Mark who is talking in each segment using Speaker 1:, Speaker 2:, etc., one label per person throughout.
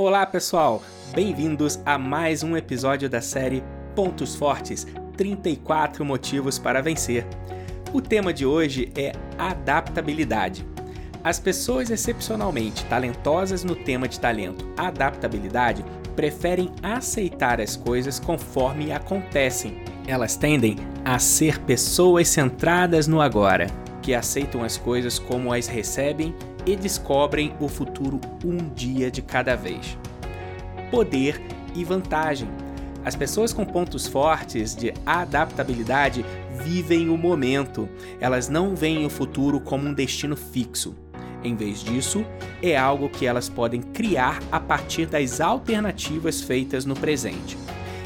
Speaker 1: Olá, pessoal! Bem-vindos a mais um episódio da série Pontos Fortes 34 Motivos para Vencer. O tema de hoje é adaptabilidade. As pessoas excepcionalmente talentosas no tema de talento adaptabilidade preferem aceitar as coisas conforme acontecem. Elas tendem a ser pessoas centradas no agora, que aceitam as coisas como as recebem e descobrem o futuro um dia de cada vez. Poder e vantagem. As pessoas com pontos fortes de adaptabilidade vivem o momento, elas não veem o futuro como um destino fixo. Em vez disso, é algo que elas podem criar a partir das alternativas feitas no presente.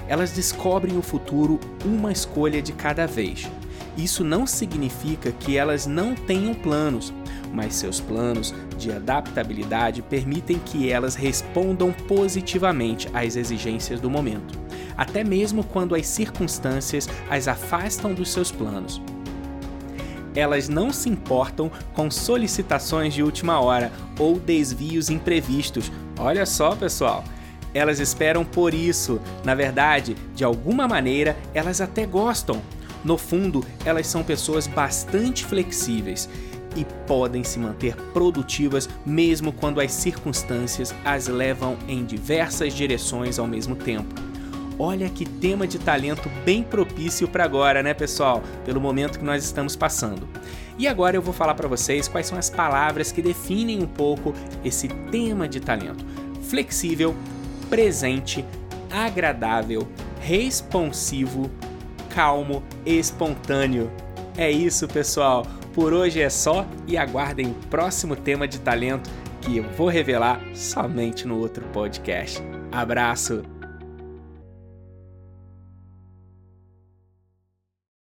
Speaker 1: Elas descobrem o futuro uma escolha de cada vez. Isso não significa que elas não tenham planos, mas seus planos de adaptabilidade permitem que elas respondam positivamente às exigências do momento, até mesmo quando as circunstâncias as afastam dos seus planos. Elas não se importam com solicitações de última hora ou desvios imprevistos. Olha só, pessoal! Elas esperam por isso. Na verdade, de alguma maneira, elas até gostam. No fundo, elas são pessoas bastante flexíveis e podem se manter produtivas mesmo quando as circunstâncias as levam em diversas direções ao mesmo tempo. Olha que tema de talento bem propício para agora, né, pessoal? Pelo momento que nós estamos passando. E agora eu vou falar para vocês quais são as palavras que definem um pouco esse tema de talento: flexível, presente, agradável, responsivo, calmo, espontâneo. É isso, pessoal. Por hoje é só e aguardem o próximo tema de talento que eu vou revelar somente no outro podcast. Abraço!